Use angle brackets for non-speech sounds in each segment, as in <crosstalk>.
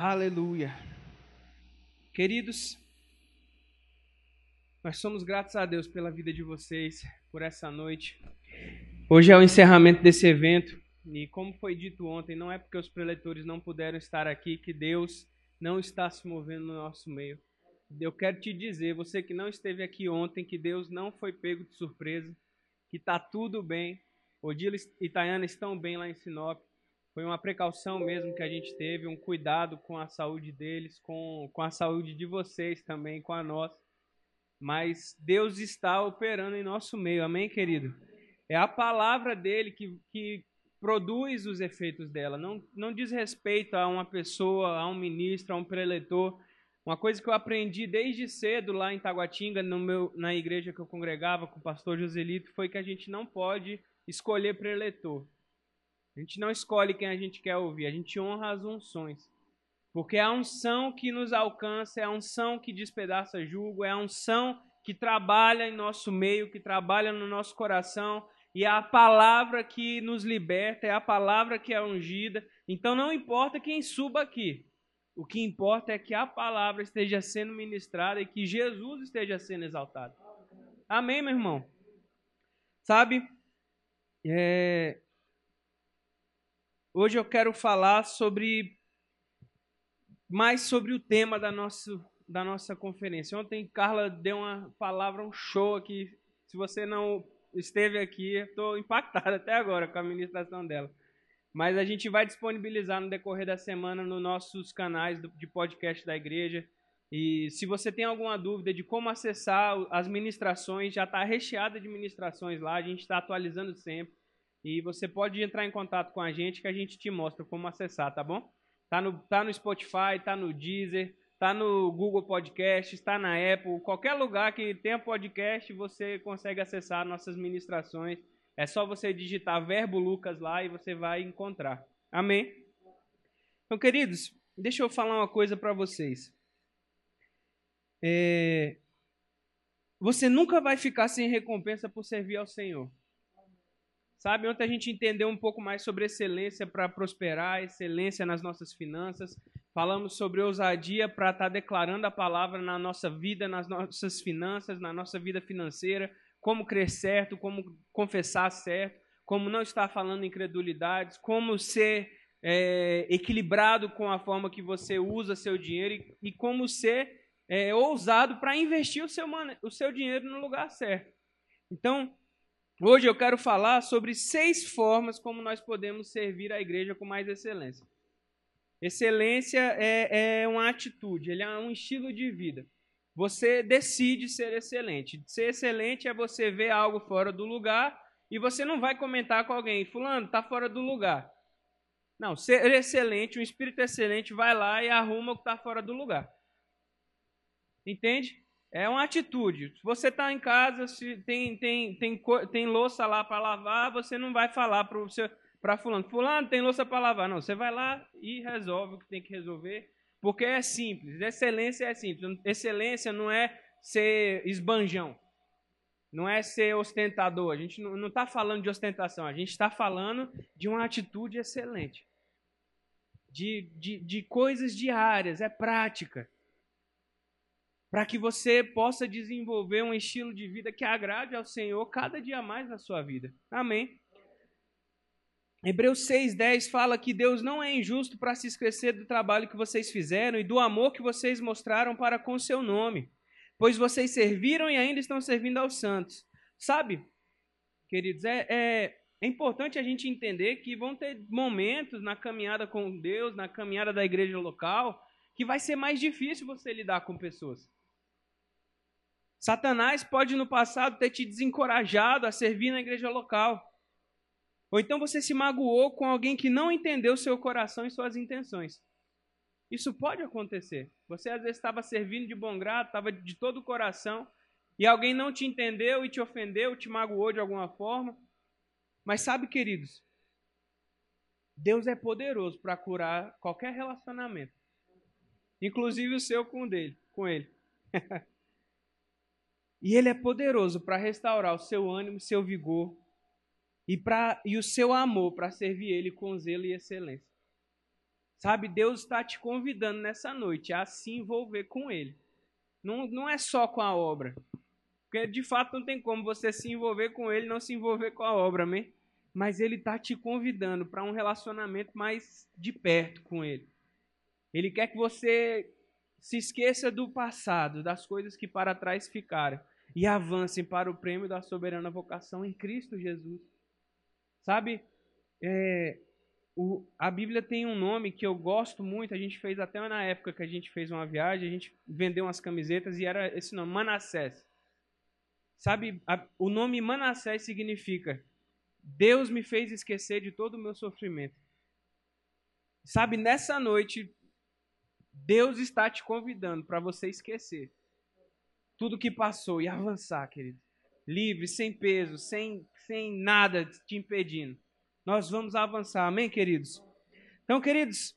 Aleluia. Queridos, nós somos gratos a Deus pela vida de vocês, por essa noite. Hoje é o encerramento desse evento e como foi dito ontem, não é porque os preletores não puderam estar aqui que Deus não está se movendo no nosso meio. Eu quero te dizer, você que não esteve aqui ontem, que Deus não foi pego de surpresa, que está tudo bem. Odila e Tayana estão bem lá em Sinop. Foi uma precaução mesmo que a gente teve, um cuidado com a saúde deles, com, com a saúde de vocês também, com a nossa. Mas Deus está operando em nosso meio, amém, querido? É a palavra dele que, que produz os efeitos dela. Não, não diz respeito a uma pessoa, a um ministro, a um preletor. Uma coisa que eu aprendi desde cedo lá em Taguatinga, no meu, na igreja que eu congregava com o pastor Joselito, foi que a gente não pode escolher preletor. A gente não escolhe quem a gente quer ouvir, a gente honra as unções. Porque a unção que nos alcança, é a unção que despedaça julgo, é a unção que trabalha em nosso meio, que trabalha no nosso coração, e é a palavra que nos liberta, é a palavra que é ungida. Então não importa quem suba aqui. O que importa é que a palavra esteja sendo ministrada e que Jesus esteja sendo exaltado. Amém, meu irmão? Sabe? É... Hoje eu quero falar sobre mais sobre o tema da nossa, da nossa conferência. Ontem Carla deu uma palavra, um show aqui. Se você não esteve aqui, estou impactado <laughs> até agora com a ministração dela. Mas a gente vai disponibilizar no decorrer da semana nos nossos canais de podcast da igreja. E se você tem alguma dúvida de como acessar as ministrações, já está recheada de ministrações lá, a gente está atualizando sempre. E você pode entrar em contato com a gente que a gente te mostra como acessar, tá bom? Tá no, tá no Spotify, tá no Deezer, Está no Google Podcast, está na Apple, qualquer lugar que tenha podcast, você consegue acessar nossas ministrações. É só você digitar Verbo Lucas lá e você vai encontrar. Amém? Então, queridos, deixa eu falar uma coisa para vocês. É... Você nunca vai ficar sem recompensa por servir ao Senhor. Sabe, ontem a gente entendeu um pouco mais sobre excelência para prosperar, excelência nas nossas finanças. Falamos sobre ousadia para estar tá declarando a palavra na nossa vida, nas nossas finanças, na nossa vida financeira, como crer certo, como confessar certo, como não estar falando incredulidades, como ser é, equilibrado com a forma que você usa seu dinheiro e, e como ser é, ousado para investir o seu, o seu dinheiro no lugar certo. Então, Hoje eu quero falar sobre seis formas como nós podemos servir a igreja com mais excelência. Excelência é, é uma atitude, ele é um estilo de vida. Você decide ser excelente. Ser excelente é você ver algo fora do lugar e você não vai comentar com alguém, fulano, está fora do lugar. Não, ser excelente, um espírito excelente vai lá e arruma o que está fora do lugar. Entende? É uma atitude. Se você está em casa, se tem, tem, tem, tem louça lá para lavar, você não vai falar para fulano, fulano, tem louça para lavar. Não, você vai lá e resolve o que tem que resolver, porque é simples. Excelência é simples. Excelência não é ser esbanjão. Não é ser ostentador. A gente não está falando de ostentação. A gente está falando de uma atitude excelente. De, de, de coisas diárias, é prática para que você possa desenvolver um estilo de vida que agrade ao Senhor cada dia mais na sua vida. Amém. Hebreus 6,10 fala que Deus não é injusto para se esquecer do trabalho que vocês fizeram e do amor que vocês mostraram para com seu nome, pois vocês serviram e ainda estão servindo aos santos. Sabe, queridos, é, é, é importante a gente entender que vão ter momentos na caminhada com Deus, na caminhada da igreja local, que vai ser mais difícil você lidar com pessoas. Satanás pode no passado ter te desencorajado a servir na igreja local. Ou então você se magoou com alguém que não entendeu seu coração e suas intenções. Isso pode acontecer. Você às vezes estava servindo de bom grado, estava de todo o coração, e alguém não te entendeu e te ofendeu, te magoou de alguma forma. Mas sabe, queridos, Deus é poderoso para curar qualquer relacionamento, inclusive o seu com dele, com ele. <laughs> E ele é poderoso para restaurar o seu ânimo, seu vigor e, pra, e o seu amor para servir ele com zelo e excelência. Sabe, Deus está te convidando nessa noite a se envolver com Ele. Não, não é só com a obra. Porque de fato não tem como você se envolver com Ele não se envolver com a obra, amém? Mas Ele está te convidando para um relacionamento mais de perto com Ele. Ele quer que você se esqueça do passado, das coisas que para trás ficaram e avancem para o prêmio da soberana vocação em Cristo Jesus. Sabe, é, o, a Bíblia tem um nome que eu gosto muito, a gente fez até na época que a gente fez uma viagem, a gente vendeu umas camisetas e era esse nome, Manassés. Sabe, a, o nome Manassés significa Deus me fez esquecer de todo o meu sofrimento. Sabe, nessa noite, Deus está te convidando para você esquecer tudo que passou e avançar, querido. Livre, sem peso, sem, sem nada te impedindo. Nós vamos avançar, amém, queridos? Então, queridos,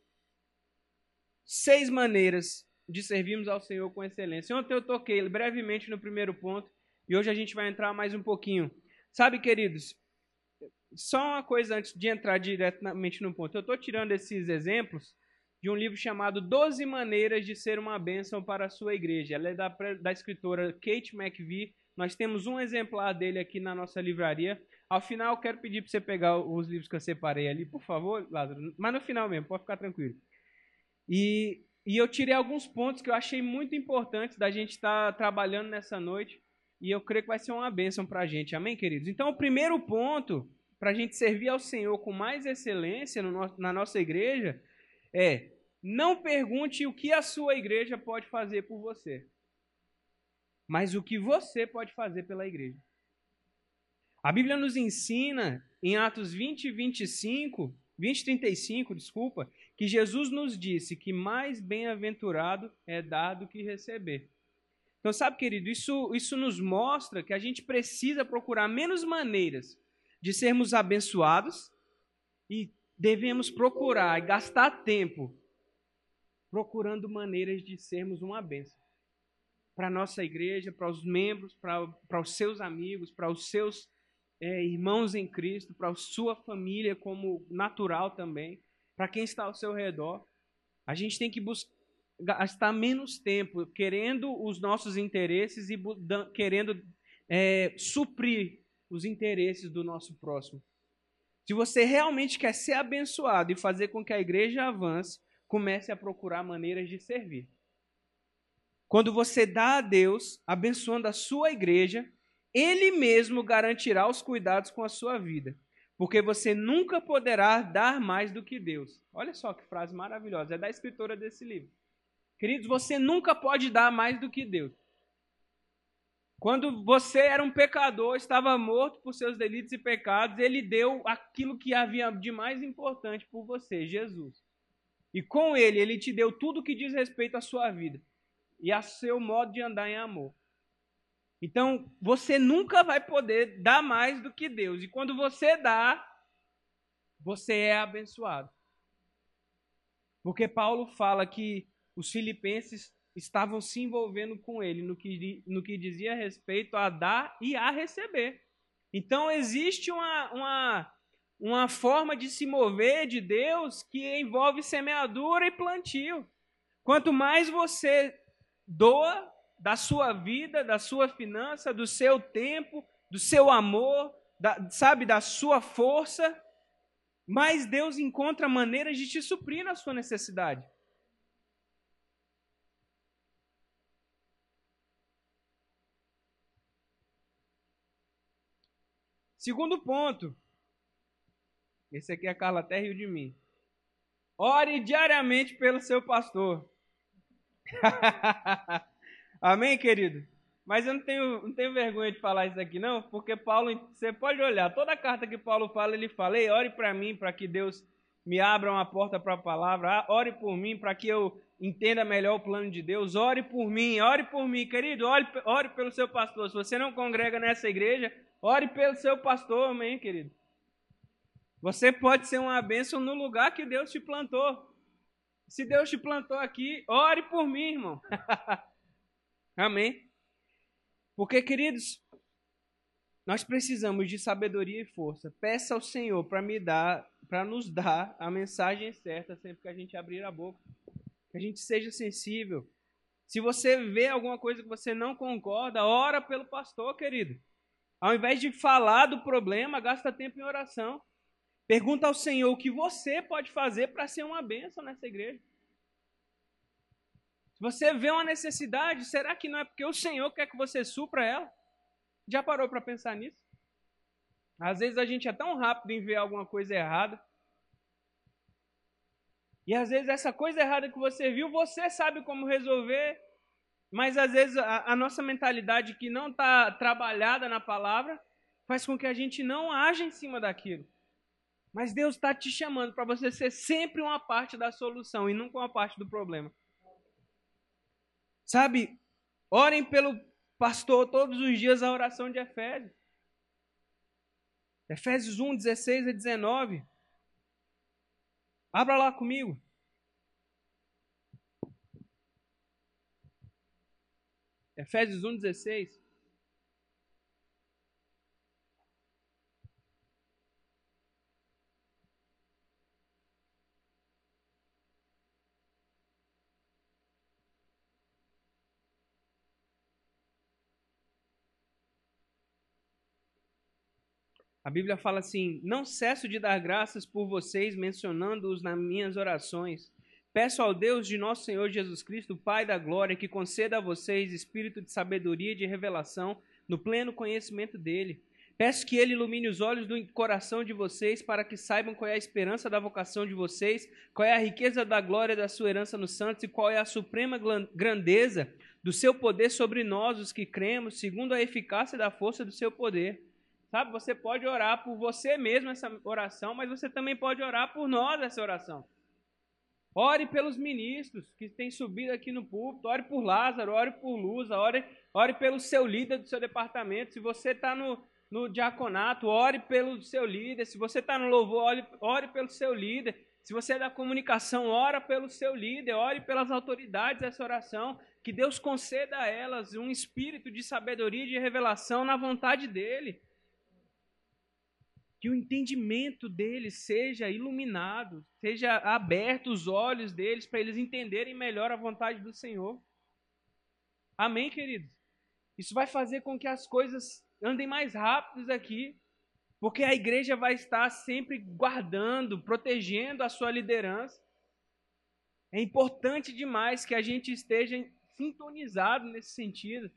seis maneiras de servirmos ao Senhor com excelência. Ontem eu toquei brevemente no primeiro ponto e hoje a gente vai entrar mais um pouquinho. Sabe, queridos, só uma coisa antes de entrar diretamente no ponto. Eu estou tirando esses exemplos de um livro chamado Doze Maneiras de Ser uma Bênção para a Sua Igreja. Ela é da, da escritora Kate McVie. Nós temos um exemplar dele aqui na nossa livraria. Ao final, quero pedir para você pegar os livros que eu separei ali, por favor, Lázaro. Mas no final mesmo, pode ficar tranquilo. E, e eu tirei alguns pontos que eu achei muito importantes da gente estar tá trabalhando nessa noite. E eu creio que vai ser uma bênção para a gente. Amém, queridos? Então, o primeiro ponto para a gente servir ao Senhor com mais excelência no, na nossa igreja é: não pergunte o que a sua igreja pode fazer por você, mas o que você pode fazer pela igreja. A Bíblia nos ensina em Atos 20 e 25, 20 e 35, desculpa, que Jesus nos disse que mais bem-aventurado é dar do que receber. Então, sabe, querido, isso, isso nos mostra que a gente precisa procurar menos maneiras de sermos abençoados e devemos procurar e gastar tempo procurando maneiras de sermos uma bênção para a nossa igreja, para os membros, para, para os seus amigos, para os seus é, irmãos em Cristo, para a sua família como natural também, para quem está ao seu redor. A gente tem que buscar gastar menos tempo querendo os nossos interesses e querendo é, suprir os interesses do nosso próximo. Se você realmente quer ser abençoado e fazer com que a igreja avance, comece a procurar maneiras de servir. Quando você dá a Deus, abençoando a sua igreja, Ele mesmo garantirá os cuidados com a sua vida. Porque você nunca poderá dar mais do que Deus. Olha só que frase maravilhosa. É da escritora desse livro. Queridos, você nunca pode dar mais do que Deus. Quando você era um pecador, estava morto por seus delitos e pecados, ele deu aquilo que havia de mais importante por você, Jesus. E com ele, ele te deu tudo que diz respeito à sua vida e a seu modo de andar em amor. Então, você nunca vai poder dar mais do que Deus. E quando você dá, você é abençoado. Porque Paulo fala que os filipenses estavam se envolvendo com ele no que, no que dizia respeito a dar e a receber. Então existe uma, uma, uma forma de se mover de Deus que envolve semeadura e plantio. Quanto mais você doa da sua vida, da sua finança, do seu tempo, do seu amor, da, sabe, da sua força, mais Deus encontra maneiras de te suprir na sua necessidade. Segundo ponto. Esse aqui é a Carla até riu de mim. Ore diariamente pelo seu pastor. <laughs> Amém, querido? Mas eu não tenho, não tenho vergonha de falar isso aqui, não, porque Paulo, você pode olhar, toda carta que Paulo fala, ele fala: Ei, ore para mim, para que Deus me abra uma porta para a palavra, ah, ore por mim, para que eu entenda melhor o plano de Deus, ore por mim, ore por mim, querido, ore, ore pelo seu pastor. Se você não congrega nessa igreja, Ore pelo seu pastor, amém, querido. Você pode ser uma bênção no lugar que Deus te plantou. Se Deus te plantou aqui, ore por mim, irmão. <laughs> amém. Porque, queridos, Nós precisamos de sabedoria e força. Peça ao Senhor para me dar, para nos dar a mensagem certa sempre que a gente abrir a boca. Que a gente seja sensível. Se você vê alguma coisa que você não concorda, ora pelo pastor, querido. Ao invés de falar do problema, gasta tempo em oração. Pergunta ao Senhor o que você pode fazer para ser uma bênção nessa igreja. Se você vê uma necessidade, será que não é porque o Senhor quer que você supra ela? Já parou para pensar nisso? Às vezes a gente é tão rápido em ver alguma coisa errada. E às vezes essa coisa errada que você viu, você sabe como resolver, mas às vezes a, a nossa mentalidade que não está trabalhada na palavra faz com que a gente não haja em cima daquilo. Mas Deus está te chamando para você ser sempre uma parte da solução e nunca uma parte do problema. Sabe, orem pelo pastor todos os dias a oração de Efésios. Efésios 1, 16 a 19. Abra lá comigo. Efésios 1, 16. A Bíblia fala assim: Não cesso de dar graças por vocês, mencionando-os nas minhas orações. Peço ao Deus de nosso Senhor Jesus Cristo, Pai da glória, que conceda a vocês espírito de sabedoria e de revelação no pleno conhecimento dele. Peço que ele ilumine os olhos do coração de vocês para que saibam qual é a esperança da vocação de vocês, qual é a riqueza da glória da sua herança nos santos e qual é a suprema grandeza do seu poder sobre nós, os que cremos, segundo a eficácia da força do seu poder Sabe, você pode orar por você mesmo essa oração, mas você também pode orar por nós essa oração. Ore pelos ministros que têm subido aqui no púlpito, ore por Lázaro, ore por Luza, ore, ore pelo seu líder do seu departamento. Se você está no, no diaconato, ore pelo seu líder. Se você está no louvor, ore, ore pelo seu líder. Se você é da comunicação, ora pelo seu líder, ore pelas autoridades dessa oração. Que Deus conceda a elas um espírito de sabedoria e de revelação na vontade dEle que o entendimento deles seja iluminado, seja aberto os olhos deles para eles entenderem melhor a vontade do Senhor. Amém, queridos? Isso vai fazer com que as coisas andem mais rápidas aqui, porque a igreja vai estar sempre guardando, protegendo a sua liderança. É importante demais que a gente esteja sintonizado nesse sentido.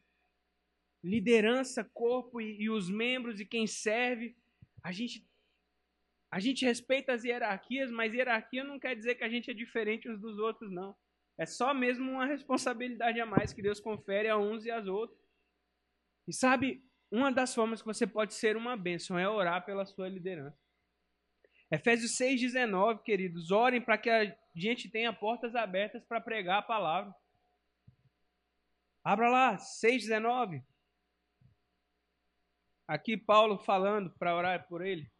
Liderança, corpo e, e os membros e quem serve a gente a gente respeita as hierarquias, mas hierarquia não quer dizer que a gente é diferente uns dos outros, não. É só mesmo uma responsabilidade a mais que Deus confere a uns e aos outros. E sabe, uma das formas que você pode ser uma bênção é orar pela sua liderança. Efésios 6,19, queridos, orem para que a gente tenha portas abertas para pregar a palavra. Abra lá, 6,19. Aqui Paulo falando para orar por ele.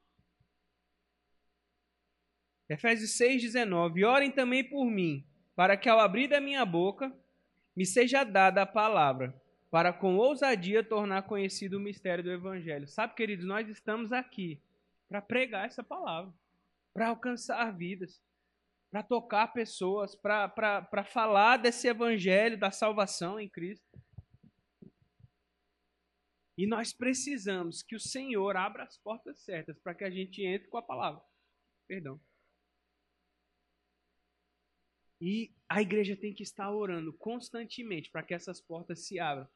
Efésios 6,19. Orem também por mim, para que ao abrir da minha boca me seja dada a palavra, para com ousadia tornar conhecido o mistério do Evangelho. Sabe, queridos, nós estamos aqui para pregar essa palavra, para alcançar vidas, para tocar pessoas, para falar desse Evangelho da salvação em Cristo. E nós precisamos que o Senhor abra as portas certas para que a gente entre com a palavra. Perdão. E a igreja tem que estar orando constantemente para que essas portas se abram.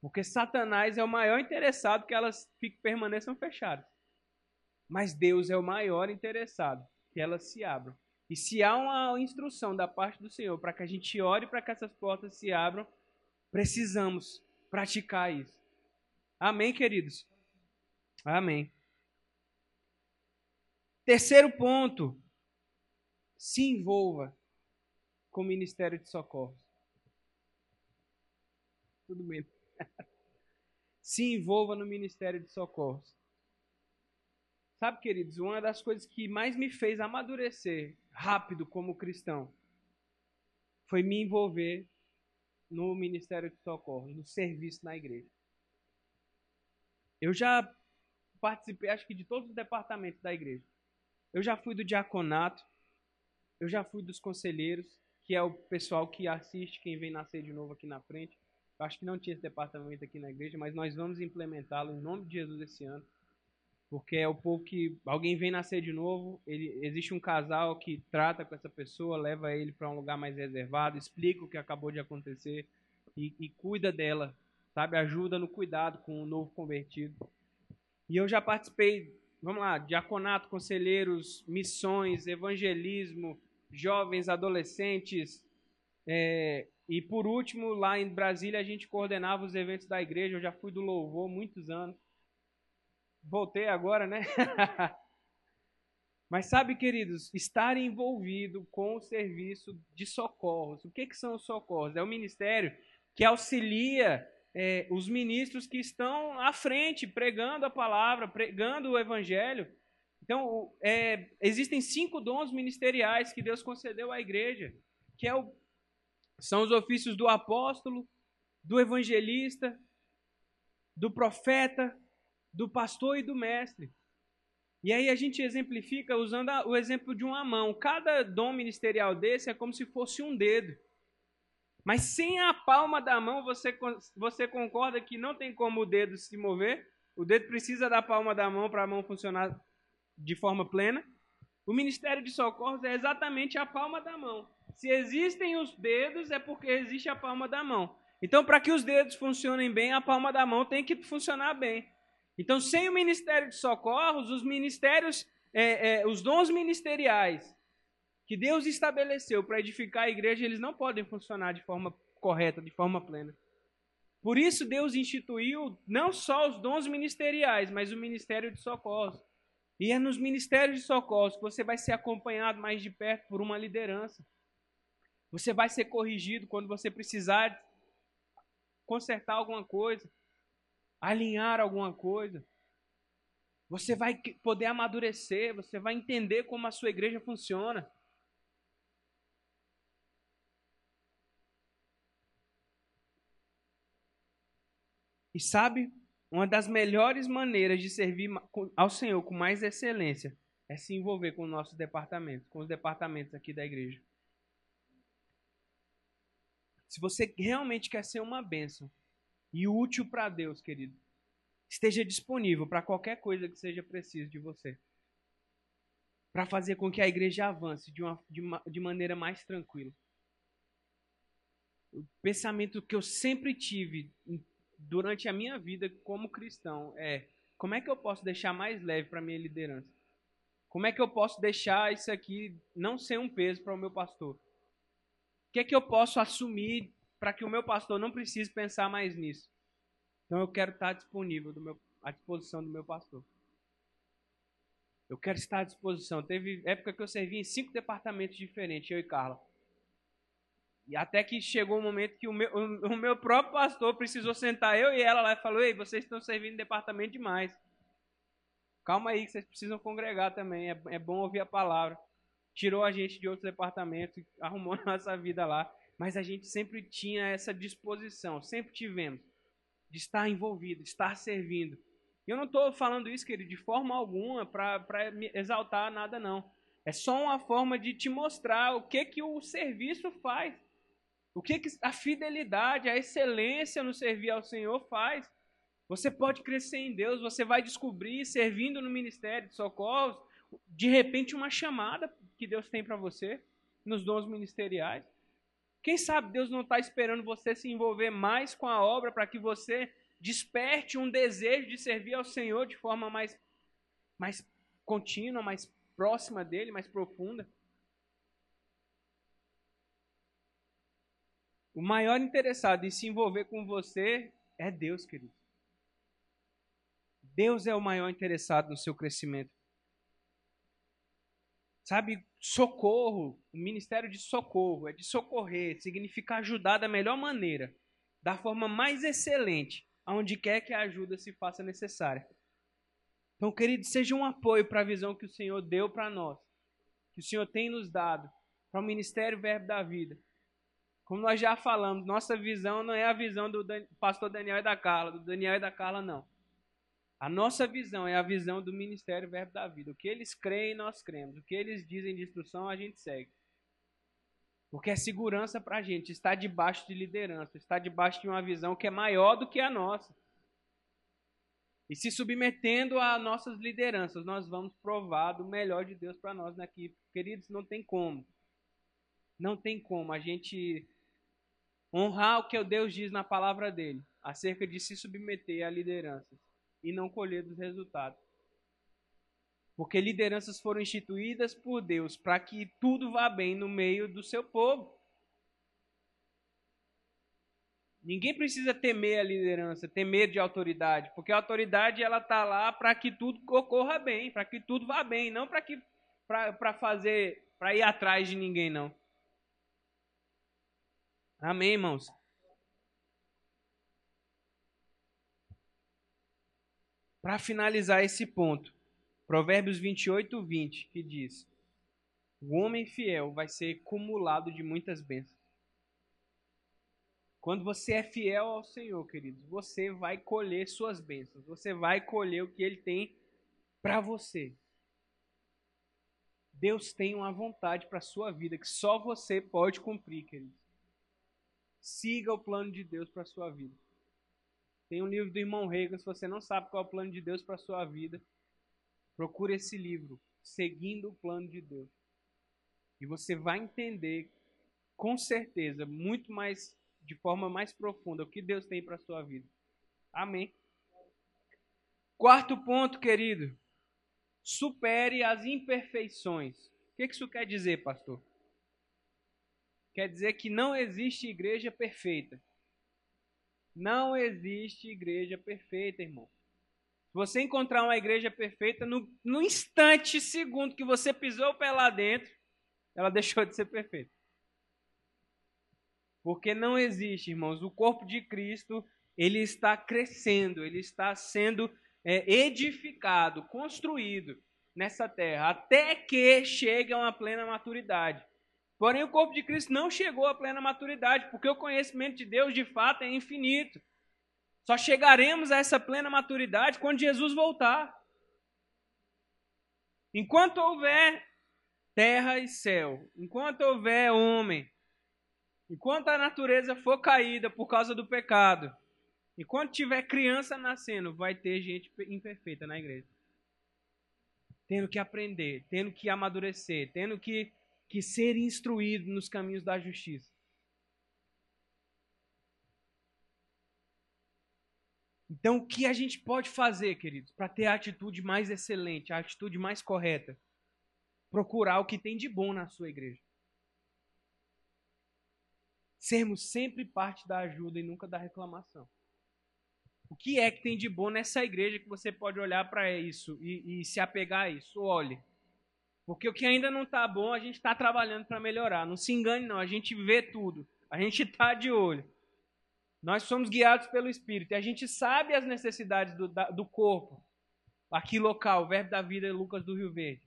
Porque Satanás é o maior interessado que elas fiquem, permaneçam fechadas. Mas Deus é o maior interessado que elas se abram. E se há uma instrução da parte do Senhor para que a gente ore para que essas portas se abram, precisamos praticar isso. Amém, queridos? Amém. Terceiro ponto. Se envolva com o Ministério de Socorro. Tudo bem. <laughs> Se envolva no Ministério de Socorro. Sabe, queridos, uma das coisas que mais me fez amadurecer rápido como cristão foi me envolver no Ministério de Socorro, no serviço na igreja. Eu já participei, acho que de todos os departamentos da igreja. Eu já fui do diaconato, eu já fui dos conselheiros, que é o pessoal que assiste quem vem nascer de novo aqui na frente. Eu acho que não tinha esse departamento aqui na igreja, mas nós vamos implementá-lo em nome de Jesus esse ano. Porque é o povo que alguém vem nascer de novo, ele, existe um casal que trata com essa pessoa, leva ele para um lugar mais reservado, explica o que acabou de acontecer e, e cuida dela, sabe? Ajuda no cuidado com o novo convertido. E eu já participei, vamos lá, diaconato, conselheiros, missões, evangelismo, jovens, adolescentes. É, e por último, lá em Brasília, a gente coordenava os eventos da igreja. Eu já fui do louvor muitos anos. Voltei agora, né? <laughs> Mas sabe, queridos, estar envolvido com o serviço de socorros. O que, que são os socorros? É o ministério que auxilia é, os ministros que estão à frente, pregando a palavra, pregando o evangelho. Então, é, existem cinco dons ministeriais que Deus concedeu à igreja, que é o, são os ofícios do apóstolo, do evangelista, do profeta, do pastor e do mestre. E aí a gente exemplifica usando o exemplo de uma mão. Cada dom ministerial desse é como se fosse um dedo. Mas sem a palma da mão, você, você concorda que não tem como o dedo se mover? O dedo precisa da palma da mão para a mão funcionar de forma plena. O ministério de socorros é exatamente a palma da mão. Se existem os dedos, é porque existe a palma da mão. Então, para que os dedos funcionem bem, a palma da mão tem que funcionar bem. Então, sem o ministério de socorros, os ministérios, é, é, os dons ministeriais que Deus estabeleceu para edificar a igreja, eles não podem funcionar de forma correta, de forma plena. Por isso, Deus instituiu não só os dons ministeriais, mas o ministério de socorros. E é nos ministérios de socorros que você vai ser acompanhado mais de perto por uma liderança. Você vai ser corrigido quando você precisar consertar alguma coisa, alinhar alguma coisa. Você vai poder amadurecer, você vai entender como a sua igreja funciona. E sabe, uma das melhores maneiras de servir ao Senhor com mais excelência é se envolver com os nossos departamentos, com os departamentos aqui da igreja. Se você realmente quer ser uma bênção e útil para Deus, querido, esteja disponível para qualquer coisa que seja preciso de você. Para fazer com que a igreja avance de, uma, de, uma, de maneira mais tranquila. O pensamento que eu sempre tive durante a minha vida como cristão é como é que eu posso deixar mais leve para minha liderança? Como é que eu posso deixar isso aqui não ser um peso para o meu pastor? O que é que eu posso assumir para que o meu pastor não precise pensar mais nisso? Então eu quero estar disponível meu, à disposição do meu pastor. Eu quero estar à disposição. Teve época que eu servi em cinco departamentos diferentes, eu e Carla. E até que chegou um momento que o meu, o, meu próprio pastor precisou sentar eu e ela lá e falou: Ei, vocês estão servindo departamento demais. Calma aí, que vocês precisam congregar também. É, é bom ouvir a palavra. Tirou a gente de outros departamentos, <laughs> arrumou a nossa vida lá. Mas a gente sempre tinha essa disposição, sempre tivemos, de estar envolvido, de estar servindo. E eu não estou falando isso, querido, de forma alguma para exaltar nada, não. É só uma forma de te mostrar o que, que o serviço faz. O que, que a fidelidade, a excelência no servir ao Senhor faz? Você pode crescer em Deus, você vai descobrir, servindo no ministério de socorros, de repente uma chamada que Deus tem para você nos dons ministeriais. Quem sabe Deus não está esperando você se envolver mais com a obra para que você desperte um desejo de servir ao Senhor de forma mais, mais contínua, mais próxima dele, mais profunda. O maior interessado em se envolver com você é Deus, querido. Deus é o maior interessado no seu crescimento. Sabe, socorro, o ministério de socorro, é de socorrer, significa ajudar da melhor maneira, da forma mais excelente, aonde quer que a ajuda se faça necessária. Então, querido, seja um apoio para a visão que o Senhor deu para nós, que o Senhor tem nos dado, para o ministério Verbo da Vida. Como nós já falamos, nossa visão não é a visão do pastor Daniel e da Carla, do Daniel e da Carla, não. A nossa visão é a visão do Ministério Verbo da Vida. O que eles creem, nós cremos. O que eles dizem de instrução, a gente segue. Porque é segurança para a gente estar debaixo de liderança, estar debaixo de uma visão que é maior do que a nossa. E se submetendo a nossas lideranças, nós vamos provar do melhor de Deus para nós aqui. Queridos, não tem como. Não tem como a gente honrar o que Deus diz na palavra dele, acerca de se submeter a lideranças e não colher dos resultados. Porque lideranças foram instituídas por Deus para que tudo vá bem no meio do seu povo. Ninguém precisa temer a liderança, ter medo de autoridade, porque a autoridade ela tá lá para que tudo ocorra bem, para que tudo vá bem, não para que para fazer, para ir atrás de ninguém não. Amém, irmãos. Para finalizar esse ponto, Provérbios 28, 20, que diz: O homem fiel vai ser cumulado de muitas bênçãos. Quando você é fiel ao Senhor, queridos, você vai colher suas bênçãos. Você vai colher o que Ele tem para você. Deus tem uma vontade para a sua vida que só você pode cumprir, queridos. Siga o plano de Deus para a sua vida. Tem um livro do irmão Reagan, se você não sabe qual é o plano de Deus para a sua vida, procure esse livro, Seguindo o Plano de Deus. E você vai entender, com certeza, muito mais de forma mais profunda o que Deus tem para a sua vida. Amém. Quarto ponto, querido. Supere as imperfeições. O que isso quer dizer, pastor? Quer dizer que não existe igreja perfeita. Não existe igreja perfeita, irmão. Se você encontrar uma igreja perfeita, no, no instante, segundo que você pisou o pé lá dentro, ela <laughs> deixou de ser perfeita. Porque não existe, irmãos, o corpo de Cristo, ele está crescendo, ele está sendo é, edificado, construído nessa terra, até que chegue a uma plena maturidade. Porém, o corpo de Cristo não chegou à plena maturidade, porque o conhecimento de Deus, de fato, é infinito. Só chegaremos a essa plena maturidade quando Jesus voltar. Enquanto houver terra e céu, enquanto houver homem, Enquanto a natureza for caída por causa do pecado, enquanto tiver criança nascendo, vai ter gente imperfeita na igreja. Tendo que aprender, tendo que amadurecer, tendo que, que ser instruído nos caminhos da justiça. Então, o que a gente pode fazer, queridos, para ter a atitude mais excelente, a atitude mais correta? Procurar o que tem de bom na sua igreja sermos sempre parte da ajuda e nunca da reclamação. O que é que tem de bom nessa igreja que você pode olhar para isso e, e, se apegar a isso? Olhe. Porque o que ainda não está bom, a gente está trabalhando para melhorar. Não se engane, não. A gente vê tudo. A gente está <laughs> de olho. Nós somos guiados pelo Espírito. E a gente sabe as necessidades do, da, do corpo. Aqui local, o verbo da vida, Lucas do Rio Verde.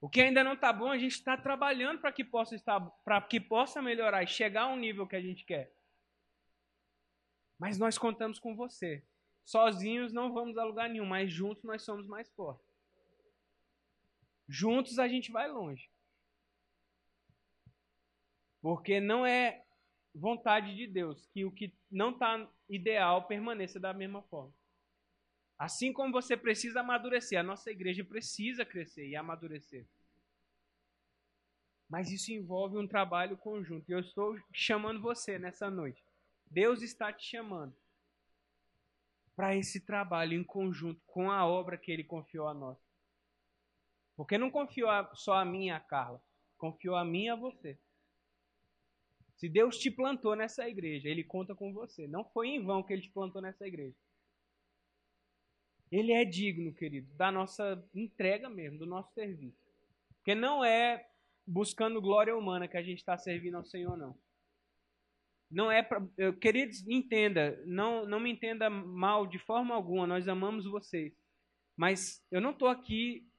O que ainda não está bom, a gente está trabalhando para que possa estar, para que possa melhorar e chegar a um nível que a gente quer. Mas nós contamos com você. Sozinhos não vamos a lugar nenhum, mas juntos nós somos mais fortes. Juntos a gente vai longe. Porque não é vontade de Deus que o que não está ideal permaneça da mesma forma. Assim como você precisa amadurecer, a nossa igreja precisa crescer e amadurecer. Mas isso envolve um trabalho conjunto. E eu estou chamando você nessa noite. Deus está te chamando para esse trabalho em conjunto com a obra que ele confiou a nós. Porque não confiou só a mim e a Carla, confiou a mim e a você. Se Deus te plantou nessa igreja, ele conta com você. Não foi em vão que ele te plantou nessa igreja. Ele é digno, querido, da nossa entrega mesmo, do nosso serviço. Porque não é buscando glória humana que a gente está servindo ao Senhor, não. Não é para. Queridos, entenda, não, não me entenda mal de forma alguma, nós amamos vocês. Mas eu não estou aqui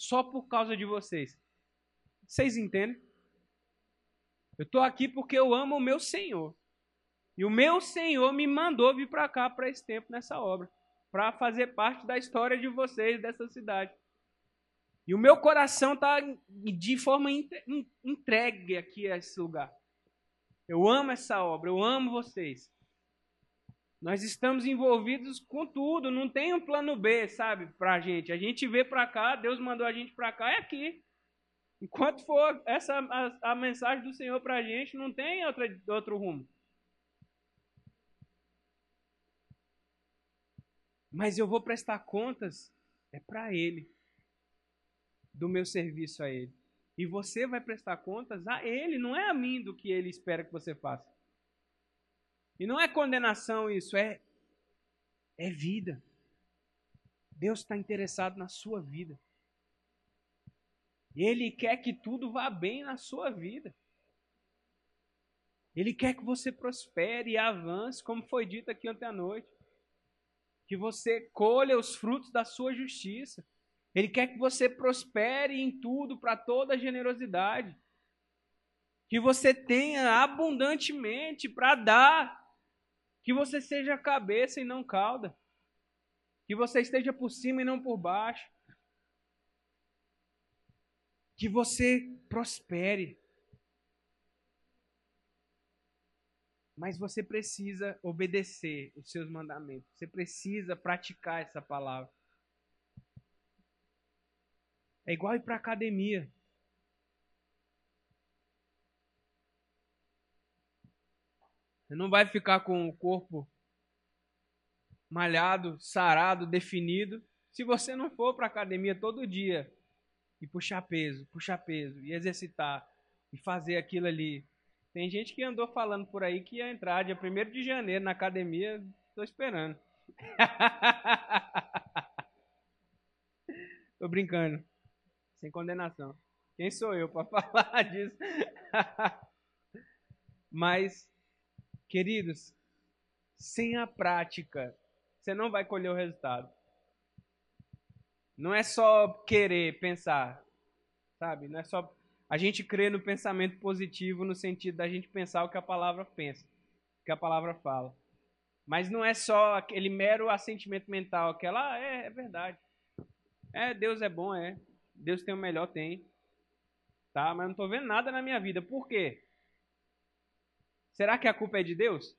só por causa de vocês. Vocês entendem? Eu estou aqui porque eu amo o meu Senhor. E o meu Senhor me mandou vir para cá para esse tempo nessa obra. para fazer parte da história de vocês, dessa cidade. E o meu coração está de forma entregue aqui a esse lugar. Eu amo essa obra, eu amo vocês. Nós estamos envolvidos com tudo, não tem um plano B, sabe, para a gente. A gente vê para cá, Deus mandou a gente para cá, é aqui. Enquanto for essa a, a mensagem do Senhor para a gente, não tem outra, outro rumo. Mas eu vou prestar contas é para Ele, do meu serviço a Ele. E você vai prestar contas a Ele, não é a mim do que Ele espera que você faça. E não é condenação isso, é, é vida. Deus está interessado na sua vida. Ele quer que tudo vá bem na sua vida. Ele quer que você prospere e avance, como foi dito aqui ontem à noite que você colha os frutos da sua justiça. Ele quer que você prospere em tudo para toda generosidade. Que você tenha abundantemente para dar. Que você seja cabeça e não cauda. Que você esteja por cima e não por baixo. Que você prospere. Mas você precisa obedecer os seus mandamentos. Você precisa praticar essa palavra. É igual ir para academia. Você não vai ficar com o corpo malhado, sarado, definido, se você não for para academia todo dia e puxar peso, puxar peso, e exercitar, e fazer aquilo ali tem gente que andou falando por aí que ia entrar dia 1 de janeiro na academia. Estou esperando. <laughs> Tô brincando. Sem condenação. Quem sou eu para <laughs> falar disso? <laughs> Mas, queridos, sem a prática, você não vai colher o resultado. Não é só querer pensar, sabe? Não é só a gente crê no pensamento positivo no sentido da gente pensar o que a palavra pensa, o que a palavra fala. Mas não é só aquele mero assentimento mental, aquela, ah, é, é verdade. É, Deus é bom, é. Deus tem o melhor, tem. Tá, mas não estou vendo nada na minha vida. Por quê? Será que a culpa é de Deus?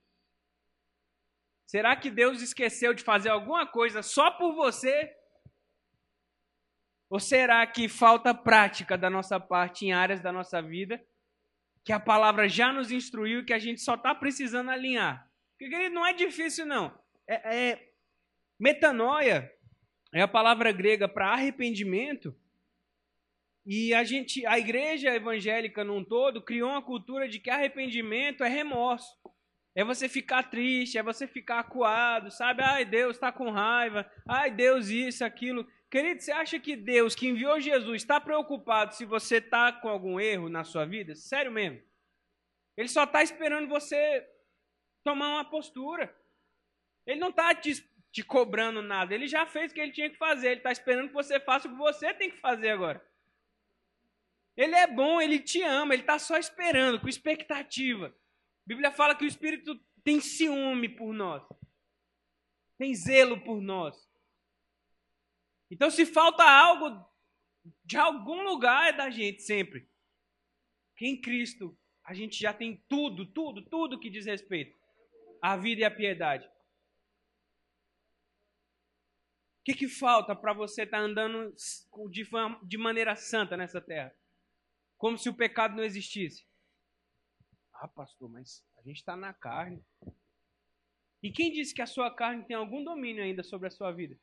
Será que Deus esqueceu de fazer alguma coisa só por você ou será que falta prática da nossa parte em áreas da nossa vida que a palavra já nos instruiu e que a gente só está precisando alinhar? Porque, não é difícil, não. É, é metanoia é a palavra grega para arrependimento. E a gente, a igreja evangélica num todo, criou uma cultura de que arrependimento é remorso. É você ficar triste, é você ficar acuado, sabe? Ai, Deus está com raiva. Ai, Deus isso, aquilo. Querido, você acha que Deus que enviou Jesus está preocupado se você está com algum erro na sua vida? Sério mesmo. Ele só está esperando você tomar uma postura. Ele não está te, te cobrando nada. Ele já fez o que ele tinha que fazer. Ele está esperando que você faça o que você tem que fazer agora. Ele é bom, ele te ama, ele está só esperando, com expectativa. A Bíblia fala que o Espírito tem ciúme por nós, tem zelo por nós. Então, se falta algo de algum lugar é da gente sempre. Que em Cristo a gente já tem tudo, tudo, tudo que diz respeito à vida e à piedade. O que, que falta para você estar tá andando de, de maneira santa nessa terra? Como se o pecado não existisse. Ah, pastor, mas a gente está na carne. E quem disse que a sua carne tem algum domínio ainda sobre a sua vida?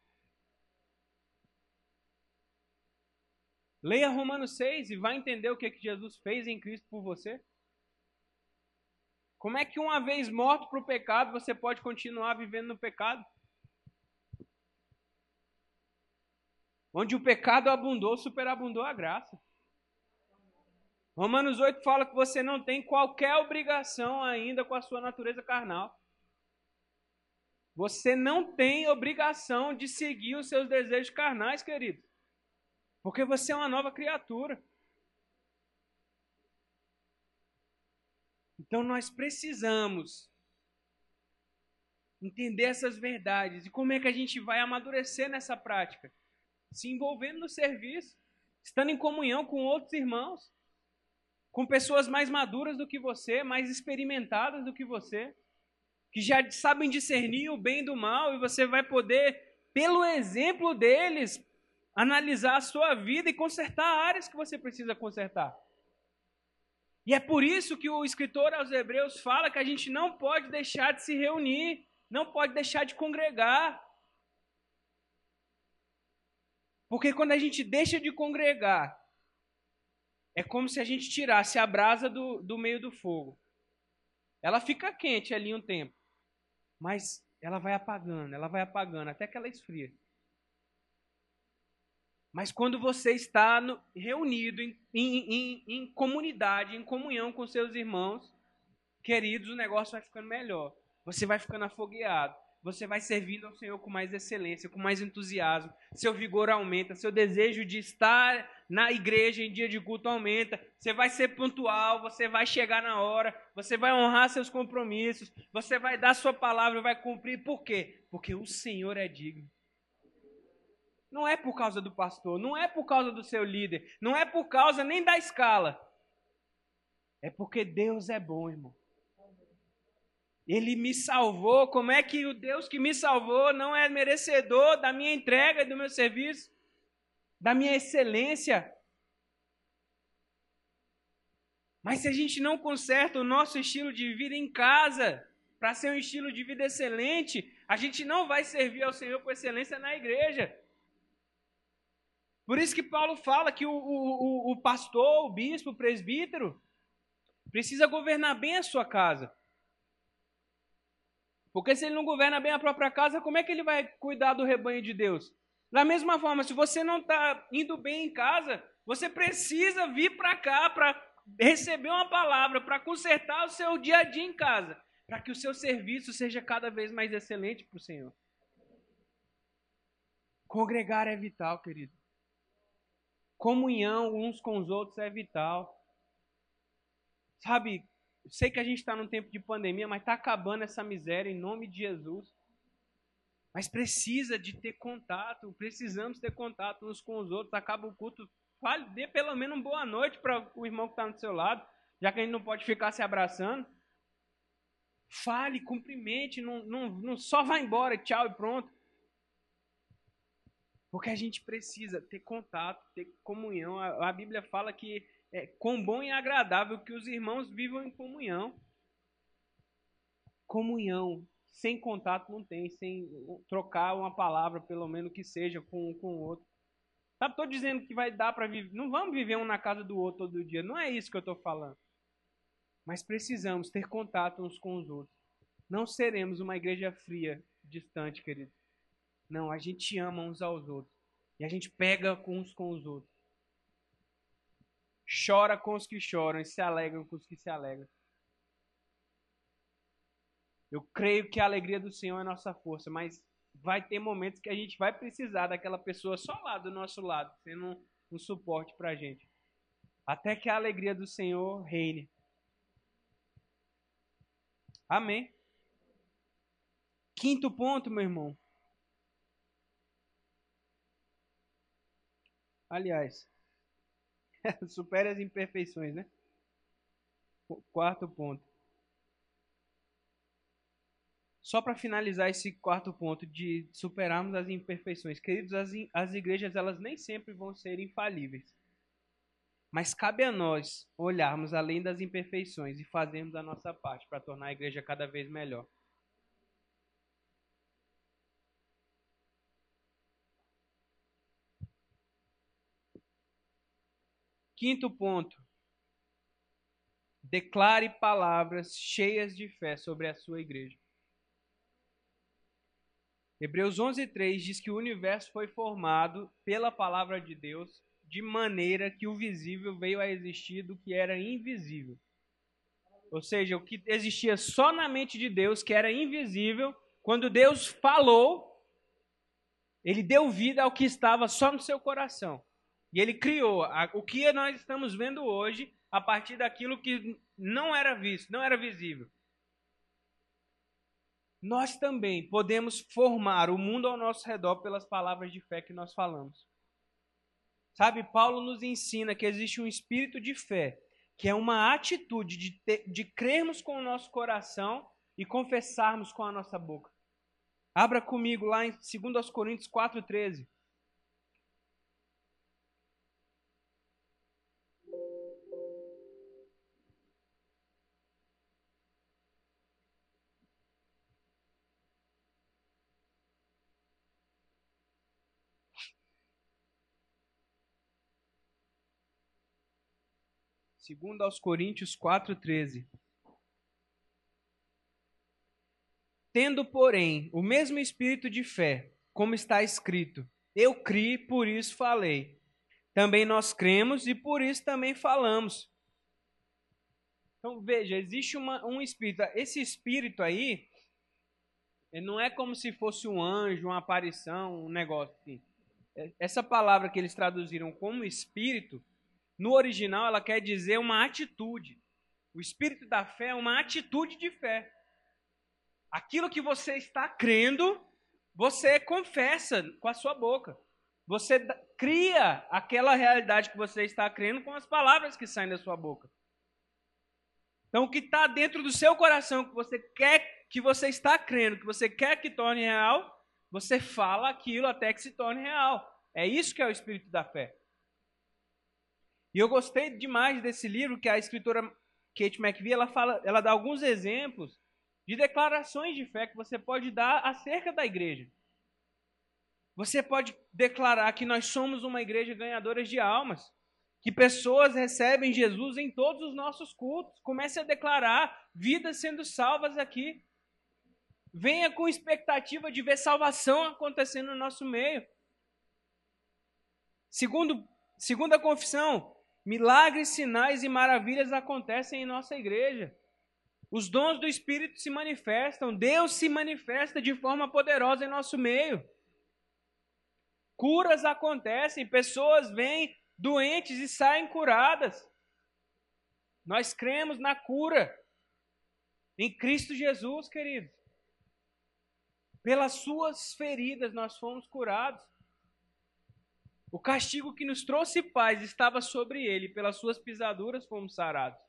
Leia Romanos 6 e vai entender o que, que Jesus fez em Cristo por você. Como é que uma vez morto para o pecado, você pode continuar vivendo no pecado? Onde o pecado abundou, superabundou a graça. Romanos 8 fala que você não tem qualquer obrigação ainda com a sua natureza carnal. Você não tem obrigação de seguir os seus desejos carnais, querido. Porque você é uma nova criatura. Então nós precisamos entender essas verdades e como é que a gente vai amadurecer nessa prática, se envolvendo no serviço, estando em comunhão com outros irmãos, com pessoas mais maduras do que você, mais experimentadas do que você, que já sabem discernir o bem do mal e você vai poder, pelo exemplo deles, analisar a sua vida e consertar áreas que você precisa consertar. E é por isso que o escritor aos Hebreus fala que a gente não pode deixar de se reunir, não pode deixar de congregar. Porque quando a gente deixa de congregar, é como se a gente tirasse a brasa do, do meio do fogo. Ela fica quente ali um tempo, mas ela vai apagando, ela vai apagando até que ela esfria. Mas quando você está no, reunido em, em, em, em, comunidade, em comunhão com seus irmãos, queridos, o negócio vai ficando melhor. Você vai ficando afogueado. Você vai servindo ao Senhor com mais excelência, com mais entusiasmo. Seu vigor aumenta, seu desejo de estar na igreja em dia de culto aumenta. Você vai ser pontual, você vai chegar na hora, você vai honrar seus compromissos, você vai dar sua palavra, vai cumprir. Por quê? Porque o Senhor é digno. Não é por causa do pastor, não é por causa do seu líder, não é por causa nem da escala. É porque Deus é bom, irmão. Ele me salvou. Como é que o Deus que me salvou não é merecedor da minha entrega, do meu serviço, da minha excelência? Mas se a gente não conserta o nosso estilo de vida em casa, para ser um estilo de vida excelente, a gente não vai servir ao Senhor com excelência na igreja. Por isso que Paulo fala que o, o, o pastor, o bispo, o presbítero, precisa governar bem a sua casa. Porque se ele não governa bem a própria casa, como é que ele vai cuidar do rebanho de Deus? Da mesma forma, se você não está indo bem em casa, você precisa vir para cá para receber uma palavra, para consertar o seu dia a dia em casa, para que o seu serviço seja cada vez mais excelente para o Senhor. Congregar é vital, querido. Comunhão uns com os outros é vital. Sabe, sei que a gente está num tempo de pandemia, mas está acabando essa miséria em nome de Jesus. Mas precisa de ter contato, precisamos ter contato uns com os outros. Acaba o culto, fale, dê pelo menos uma boa noite para o irmão que está do seu lado, já que a gente não pode ficar se abraçando. Fale, cumprimente, não, não, não só vá embora, tchau e pronto. Porque a gente precisa ter contato, ter comunhão. A, a Bíblia fala que é quão bom e agradável que os irmãos vivam em comunhão. Comunhão. Sem contato não tem, sem trocar uma palavra, pelo menos que seja, com com o outro. Sabe, estou dizendo que vai dar para viver. Não vamos viver um na casa do outro todo dia. Não é isso que eu estou falando. Mas precisamos ter contato uns com os outros. Não seremos uma igreja fria, distante, querido. Não, a gente ama uns aos outros. E a gente pega uns com os outros. Chora com os que choram e se alegram com os que se alegram. Eu creio que a alegria do Senhor é nossa força, mas vai ter momentos que a gente vai precisar daquela pessoa só lá do nosso lado, sendo um, um suporte para a gente. Até que a alegria do Senhor reine. Amém. Quinto ponto, meu irmão. Aliás, <laughs> supere as imperfeições, né? Quarto ponto. Só para finalizar esse quarto ponto de superarmos as imperfeições, queridos, as, as igrejas elas nem sempre vão ser infalíveis. Mas cabe a nós olharmos além das imperfeições e fazermos a nossa parte para tornar a igreja cada vez melhor. Quinto ponto. Declare palavras cheias de fé sobre a sua igreja. Hebreus 11:3 diz que o universo foi formado pela palavra de Deus, de maneira que o visível veio a existir do que era invisível. Ou seja, o que existia só na mente de Deus, que era invisível, quando Deus falou, ele deu vida ao que estava só no seu coração. E ele criou o que nós estamos vendo hoje a partir daquilo que não era visto, não era visível. nós também podemos formar o mundo ao nosso redor pelas palavras de fé que nós falamos. Sabe, Paulo nos ensina que existe um espírito de fé, que é uma atitude de, de crermos com o nosso coração e confessarmos com a nossa boca. Abra comigo lá em 2 Coríntios 4,13. Segundo aos Coríntios 4:13. Tendo, porém, o mesmo espírito de fé, como está escrito: Eu criei, por isso falei. Também nós cremos e por isso também falamos. Então veja, existe uma, um espírito. Esse espírito aí, não é como se fosse um anjo, uma aparição, um negócio assim. Essa palavra que eles traduziram como espírito no original, ela quer dizer uma atitude. O espírito da fé é uma atitude de fé. Aquilo que você está crendo, você confessa com a sua boca. Você cria aquela realidade que você está crendo com as palavras que saem da sua boca. Então, o que está dentro do seu coração, que você quer, que você está crendo, que você quer que torne real, você fala aquilo até que se torne real. É isso que é o espírito da fé. E eu gostei demais desse livro que a escritora Kate McVie ela fala, ela dá alguns exemplos de declarações de fé que você pode dar acerca da igreja. Você pode declarar que nós somos uma igreja ganhadora de almas, que pessoas recebem Jesus em todos os nossos cultos. Comece a declarar vidas sendo salvas aqui. Venha com expectativa de ver salvação acontecendo no nosso meio. Segundo, segunda confissão, Milagres, sinais e maravilhas acontecem em nossa igreja. Os dons do Espírito se manifestam, Deus se manifesta de forma poderosa em nosso meio. Curas acontecem, pessoas vêm doentes e saem curadas. Nós cremos na cura em Cristo Jesus, queridos. Pelas suas feridas nós fomos curados. O castigo que nos trouxe paz estava sobre ele, pelas suas pisaduras fomos sarados.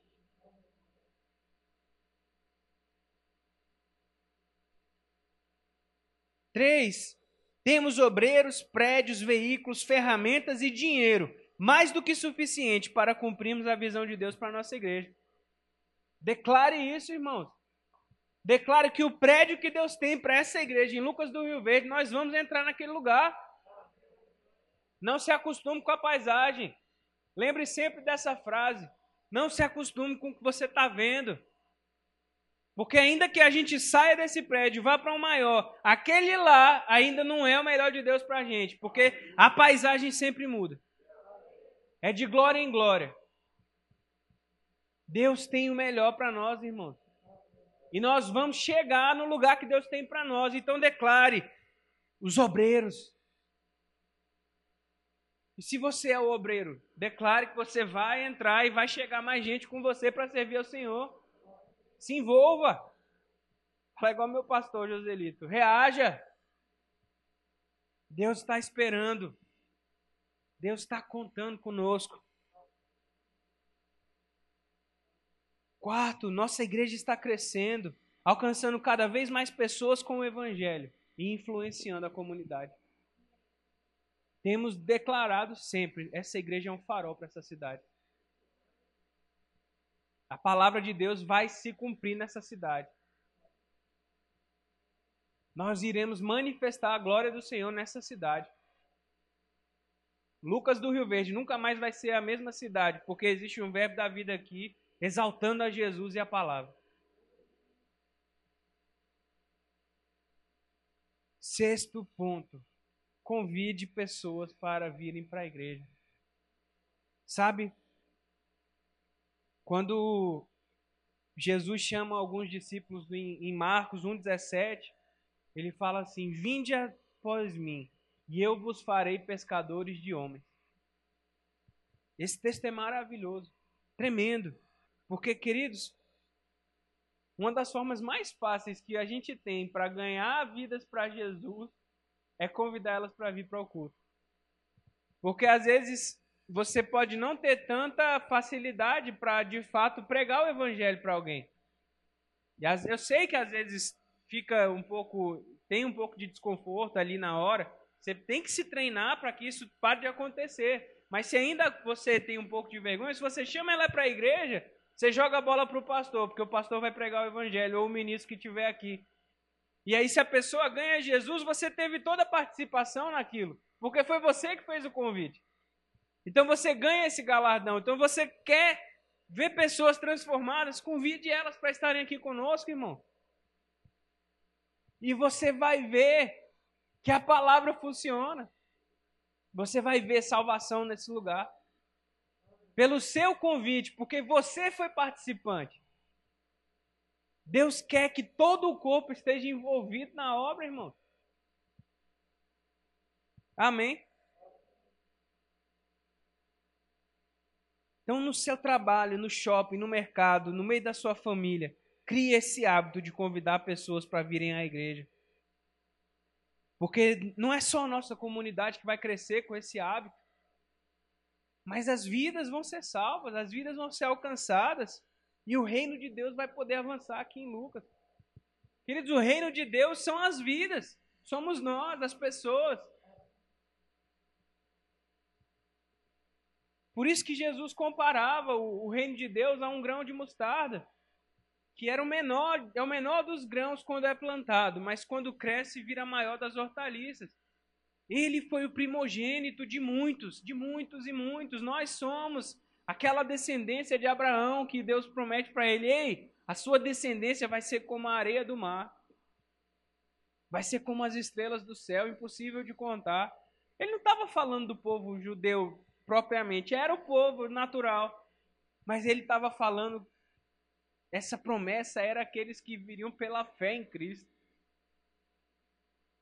Três, temos obreiros, prédios, veículos, ferramentas e dinheiro, mais do que suficiente para cumprirmos a visão de Deus para a nossa igreja. Declare isso, irmãos. Declare que o prédio que Deus tem para essa igreja em Lucas do Rio Verde, nós vamos entrar naquele lugar. Não se acostume com a paisagem. Lembre sempre dessa frase. Não se acostume com o que você está vendo. Porque ainda que a gente saia desse prédio vá para um maior, aquele lá ainda não é o melhor de Deus para a gente. Porque a paisagem sempre muda. É de glória em glória. Deus tem o melhor para nós, irmãos. E nós vamos chegar no lugar que Deus tem para nós. Então declare: os obreiros, e se você é o obreiro, declare que você vai entrar e vai chegar mais gente com você para servir ao Senhor. Se envolva. Fala igual meu pastor Joselito. Reaja. Deus está esperando. Deus está contando conosco. Quarto, nossa igreja está crescendo, alcançando cada vez mais pessoas com o Evangelho e influenciando a comunidade. Temos declarado sempre: essa igreja é um farol para essa cidade. A palavra de Deus vai se cumprir nessa cidade. Nós iremos manifestar a glória do Senhor nessa cidade. Lucas do Rio Verde nunca mais vai ser a mesma cidade, porque existe um verbo da vida aqui exaltando a Jesus e a palavra. Sexto ponto convide pessoas para virem para a igreja. Sabe? Quando Jesus chama alguns discípulos em Marcos 1,17, ele fala assim: Vinde após mim, e eu vos farei pescadores de homens. Esse texto é maravilhoso, tremendo, porque, queridos, uma das formas mais fáceis que a gente tem para ganhar vidas para Jesus é convidar elas para vir para o culto. Porque às vezes você pode não ter tanta facilidade para de fato pregar o evangelho para alguém. E eu sei que às vezes fica um pouco, tem um pouco de desconforto ali na hora. Você tem que se treinar para que isso pare de acontecer. Mas se ainda você tem um pouco de vergonha, se você chama ela para a igreja, você joga a bola para o pastor, porque o pastor vai pregar o evangelho, ou o ministro que estiver aqui. E aí, se a pessoa ganha Jesus, você teve toda a participação naquilo, porque foi você que fez o convite. Então você ganha esse galardão. Então você quer ver pessoas transformadas, convide elas para estarem aqui conosco, irmão. E você vai ver que a palavra funciona. Você vai ver salvação nesse lugar pelo seu convite, porque você foi participante. Deus quer que todo o corpo esteja envolvido na obra, irmão. Amém? Então, no seu trabalho, no shopping, no mercado, no meio da sua família, crie esse hábito de convidar pessoas para virem à igreja. Porque não é só a nossa comunidade que vai crescer com esse hábito. Mas as vidas vão ser salvas, as vidas vão ser alcançadas. E o reino de Deus vai poder avançar aqui em Lucas. Queridos, o reino de Deus são as vidas. Somos nós, as pessoas. Por isso que Jesus comparava o, o, reino de Deus a um grão de mostarda, que era o menor, é o menor dos grãos quando é plantado, mas quando cresce vira maior das hortaliças. Ele foi o primogênito de muitos, de muitos e muitos. Nós somos aquela descendência de Abraão que Deus promete para ele: ei, a sua descendência vai ser como a areia do mar, vai ser como as estrelas do céu, impossível de contar. Ele não estava falando do povo judeu propriamente, era o povo natural, mas ele estava falando. Essa promessa era aqueles que viriam pela fé em Cristo.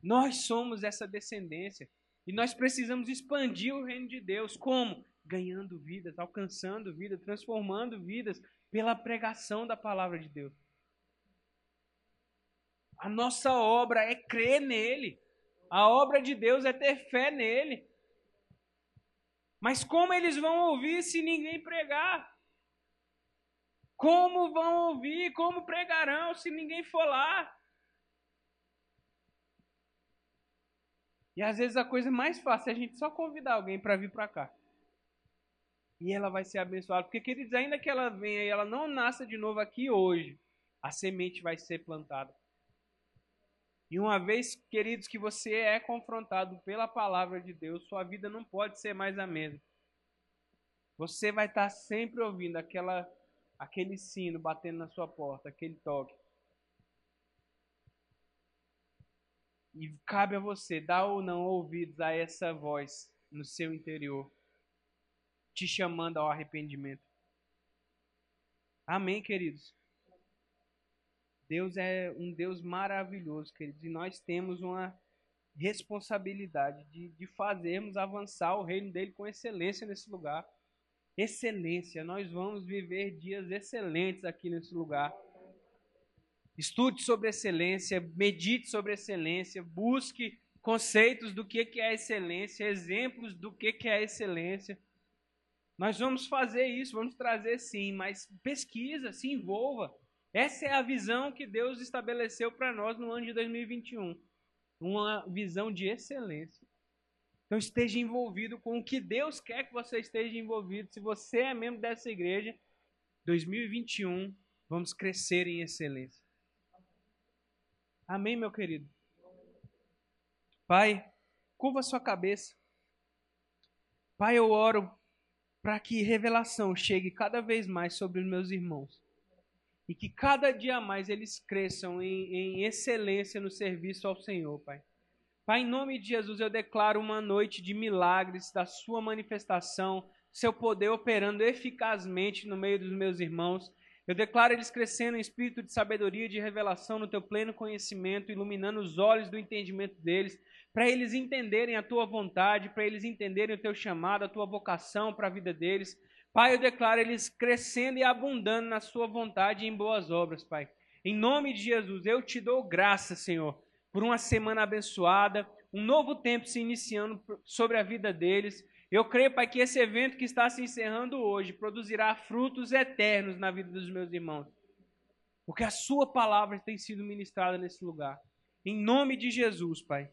Nós somos essa descendência. E nós precisamos expandir o reino de Deus. Como? Ganhando vidas, alcançando vidas, transformando vidas pela pregação da palavra de Deus. A nossa obra é crer nele. A obra de Deus é ter fé nele. Mas como eles vão ouvir se ninguém pregar? Como vão ouvir? Como pregarão se ninguém for lá? E às vezes a coisa mais fácil é a gente só convidar alguém para vir para cá. E ela vai ser abençoada. Porque, queridos, ainda que ela venha e ela não nasça de novo aqui hoje, a semente vai ser plantada. E uma vez, queridos, que você é confrontado pela palavra de Deus, sua vida não pode ser mais a mesma. Você vai estar sempre ouvindo aquela, aquele sino batendo na sua porta, aquele toque. E cabe a você dar ou não ouvidos a essa voz no seu interior, te chamando ao arrependimento. Amém, queridos? Deus é um Deus maravilhoso, queridos, e nós temos uma responsabilidade de, de fazermos avançar o reino dele com excelência nesse lugar. Excelência, nós vamos viver dias excelentes aqui nesse lugar. Estude sobre excelência, medite sobre excelência, busque conceitos do que é excelência, exemplos do que é excelência. Nós vamos fazer isso, vamos trazer sim, mas pesquisa, se envolva. Essa é a visão que Deus estabeleceu para nós no ano de 2021. Uma visão de excelência. Então esteja envolvido com o que Deus quer que você esteja envolvido. Se você é membro dessa igreja, 2021, vamos crescer em excelência. Amém, meu querido? Pai, curva sua cabeça. Pai, eu oro para que revelação chegue cada vez mais sobre os meus irmãos. E que cada dia mais eles cresçam em, em excelência no serviço ao Senhor, Pai. Pai, em nome de Jesus, eu declaro uma noite de milagres, da Sua manifestação, seu poder operando eficazmente no meio dos meus irmãos. Eu declaro eles crescendo em espírito de sabedoria e de revelação no teu pleno conhecimento, iluminando os olhos do entendimento deles, para eles entenderem a tua vontade, para eles entenderem o teu chamado, a tua vocação para a vida deles. Pai, eu declaro eles crescendo e abundando na sua vontade e em boas obras, Pai. Em nome de Jesus, eu te dou graça, Senhor, por uma semana abençoada, um novo tempo se iniciando sobre a vida deles. Eu creio, Pai, que esse evento que está se encerrando hoje produzirá frutos eternos na vida dos meus irmãos. Porque a Sua palavra tem sido ministrada nesse lugar. Em nome de Jesus, Pai.